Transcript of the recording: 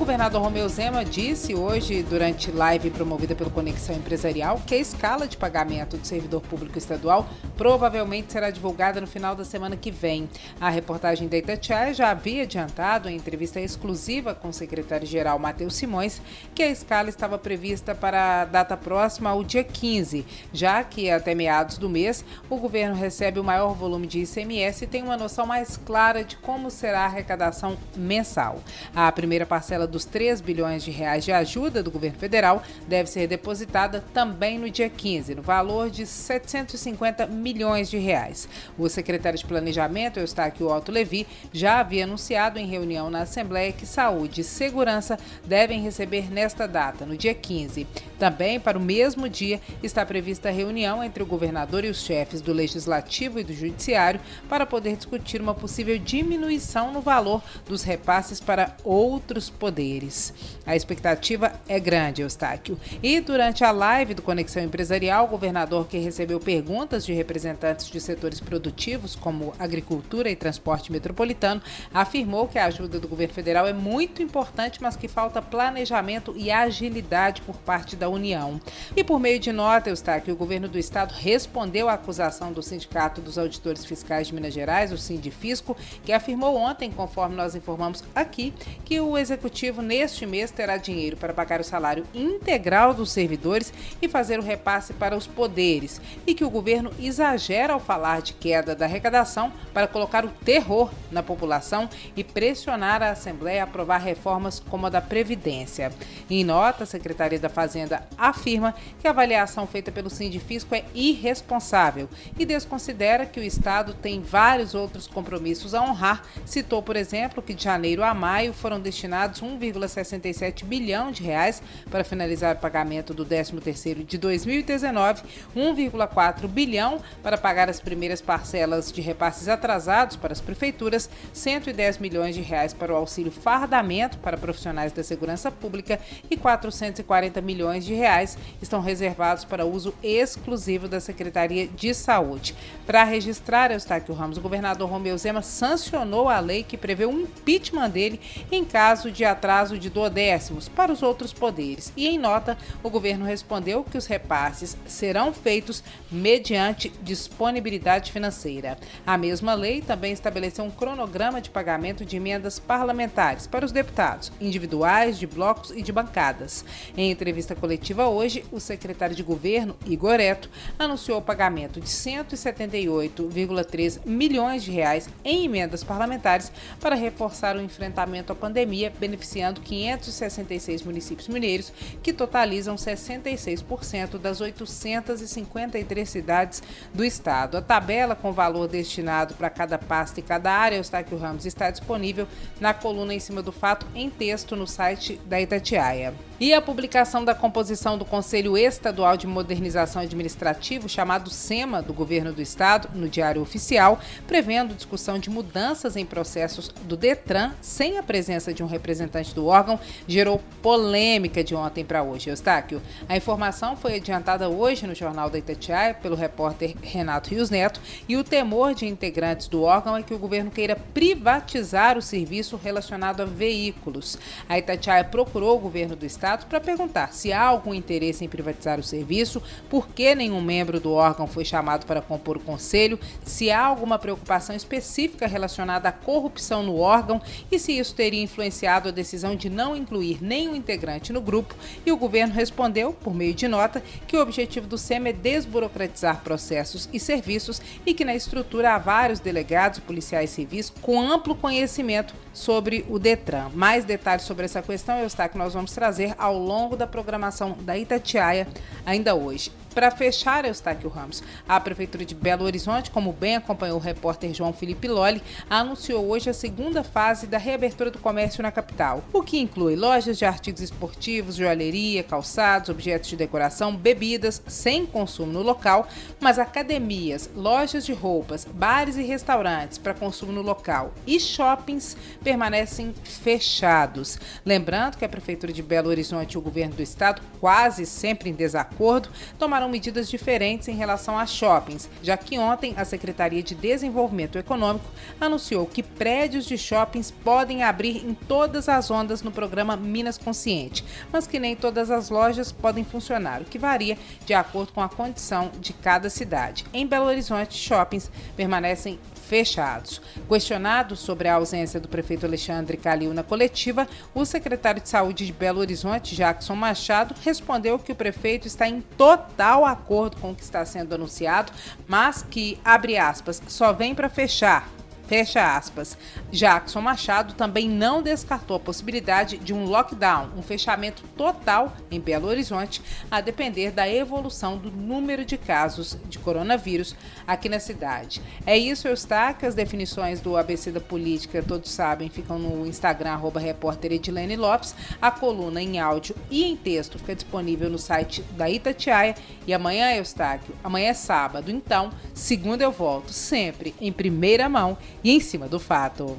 governador Romeu Zema disse hoje, durante live promovida pelo Conexão Empresarial, que a escala de pagamento do servidor público estadual provavelmente será divulgada no final da semana que vem. A reportagem da Itatiaia já havia adiantado, em entrevista exclusiva com o secretário-geral Matheus Simões, que a escala estava prevista para a data próxima ao dia 15, já que até meados do mês o governo recebe o maior volume de ICMS e tem uma noção mais clara de como será a arrecadação mensal. A primeira parcela dos 3 bilhões de reais de ajuda do governo federal deve ser depositada também no dia 15, no valor de 750 milhões de reais. O secretário de Planejamento, Eustáquio Otto Levi, já havia anunciado em reunião na Assembleia que saúde e segurança devem receber nesta data, no dia 15. Também, para o mesmo dia, está prevista a reunião entre o governador e os chefes do Legislativo e do Judiciário para poder discutir uma possível diminuição no valor dos repasses para outros poderes poderes. A expectativa é grande, Eustáquio. E durante a live do Conexão Empresarial, o governador, que recebeu perguntas de representantes de setores produtivos, como agricultura e transporte metropolitano, afirmou que a ajuda do governo federal é muito importante, mas que falta planejamento e agilidade por parte da União. E por meio de nota, Eustáquio, o governo do estado respondeu à acusação do Sindicato dos Auditores Fiscais de Minas Gerais, o Sindifisco, que afirmou ontem, conforme nós informamos aqui, que o executivo Executivo, neste mês, terá dinheiro para pagar o salário integral dos servidores e fazer o repasse para os poderes, e que o governo exagera ao falar de queda da arrecadação para colocar o terror na população e pressionar a Assembleia a aprovar reformas como a da Previdência. Em nota, a Secretaria da Fazenda afirma que a avaliação feita pelo Sindifisco é irresponsável e desconsidera que o Estado tem vários outros compromissos a honrar. Citou, por exemplo, que de janeiro a maio foram destinados 1, 1,67 bilhão de reais para finalizar o pagamento do 13º de 2019, 1,4 bilhão para pagar as primeiras parcelas de repasses atrasados para as prefeituras, 110 milhões de reais para o auxílio fardamento para profissionais da segurança pública e 440 milhões de reais estão reservados para uso exclusivo da Secretaria de Saúde. Para registrar Eustáquio Ramos, o governador Romeu Zema sancionou a lei que prevê o impeachment dele em caso de atraso prazo de duodécimos para os outros poderes. E em nota, o governo respondeu que os repasses serão feitos mediante disponibilidade financeira. A mesma lei também estabeleceu um cronograma de pagamento de emendas parlamentares para os deputados, individuais, de blocos e de bancadas. Em entrevista coletiva hoje, o secretário de governo, Igor Eto, anunciou o pagamento de 178,3 milhões de reais em emendas parlamentares para reforçar o enfrentamento à pandemia, beneficiando beneficiando 566 municípios mineiros, que totalizam 66% das 853 cidades do estado. A tabela com valor destinado para cada pasta e cada área, Eustáquio Ramos, está disponível na coluna em cima do fato em texto no site da Itatiaia. E a publicação da composição do Conselho Estadual de Modernização Administrativa, chamado SEMA, do Governo do Estado, no Diário Oficial, prevendo discussão de mudanças em processos do DETRAN sem a presença de um representante do órgão, gerou polêmica de ontem para hoje. Eustáquio, a informação foi adiantada hoje no Jornal da Itatiaia pelo repórter Renato Rios Neto e o temor de integrantes do órgão é que o governo queira privatizar o serviço relacionado a veículos. A Itatiaia procurou o governo do Estado para perguntar se há algum interesse em privatizar o serviço, por que nenhum membro do órgão foi chamado para compor o conselho, se há alguma preocupação específica relacionada à corrupção no órgão e se isso teria influenciado a decisão de não incluir nenhum integrante no grupo. E o governo respondeu, por meio de nota, que o objetivo do SEM é desburocratizar processos e serviços e que na estrutura há vários delegados policiais civis com amplo conhecimento sobre o Detran. Mais detalhes sobre essa questão, eu está que nós vamos trazer ao longo da programação da Itatiaia ainda hoje. Para fechar, Eustáquio Ramos, a Prefeitura de Belo Horizonte, como bem acompanhou o repórter João Felipe Lolli, anunciou hoje a segunda fase da reabertura do comércio na capital, o que inclui lojas de artigos esportivos, joalheria, calçados, objetos de decoração, bebidas sem consumo no local, mas academias, lojas de roupas, bares e restaurantes para consumo no local e shoppings permanecem fechados. Lembrando que a Prefeitura de Belo Horizonte Horizonte e o governo do estado, quase sempre em desacordo, tomaram medidas diferentes em relação a shoppings, já que ontem a Secretaria de Desenvolvimento Econômico anunciou que prédios de shoppings podem abrir em todas as ondas no programa Minas Consciente, mas que nem todas as lojas podem funcionar, o que varia de acordo com a condição de cada cidade. Em Belo Horizonte, shoppings permanecem fechados. Questionado sobre a ausência do prefeito Alexandre Calil na coletiva, o secretário de Saúde de Belo Horizonte, Jackson Machado, respondeu que o prefeito está em total acordo com o que está sendo anunciado, mas que, abre aspas, só vem para fechar Fecha aspas. Jackson Machado também não descartou a possibilidade de um lockdown, um fechamento total em Belo Horizonte, a depender da evolução do número de casos de coronavírus aqui na cidade. É isso, Eustáquio. As definições do ABC da Política, todos sabem, ficam no Instagram, arroba repórter Edilene Lopes. A coluna em áudio e em texto fica disponível no site da Itatiaia. E amanhã, Eustáquio, amanhã é sábado, então, segunda eu volto, sempre em primeira mão e em cima do fato.